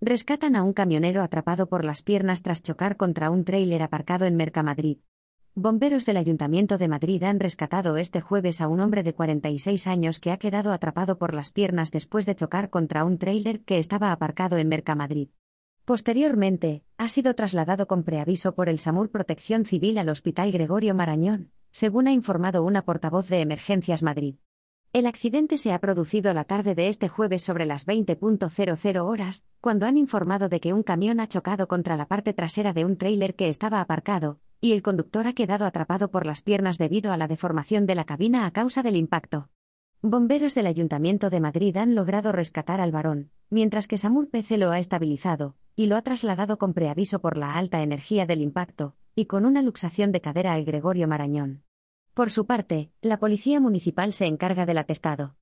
Rescatan a un camionero atrapado por las piernas tras chocar contra un tráiler aparcado en Mercamadrid. Bomberos del Ayuntamiento de Madrid han rescatado este jueves a un hombre de 46 años que ha quedado atrapado por las piernas después de chocar contra un tráiler que estaba aparcado en Mercamadrid. Posteriormente, ha sido trasladado con preaviso por el SAMUR Protección Civil al Hospital Gregorio Marañón, según ha informado una portavoz de Emergencias Madrid. El accidente se ha producido la tarde de este jueves sobre las 20.00 horas, cuando han informado de que un camión ha chocado contra la parte trasera de un tráiler que estaba aparcado, y el conductor ha quedado atrapado por las piernas debido a la deformación de la cabina a causa del impacto. Bomberos del Ayuntamiento de Madrid han logrado rescatar al varón, mientras que Samur PC lo ha estabilizado, y lo ha trasladado con preaviso por la alta energía del impacto, y con una luxación de cadera al Gregorio Marañón. Por su parte, la Policía Municipal se encarga del atestado.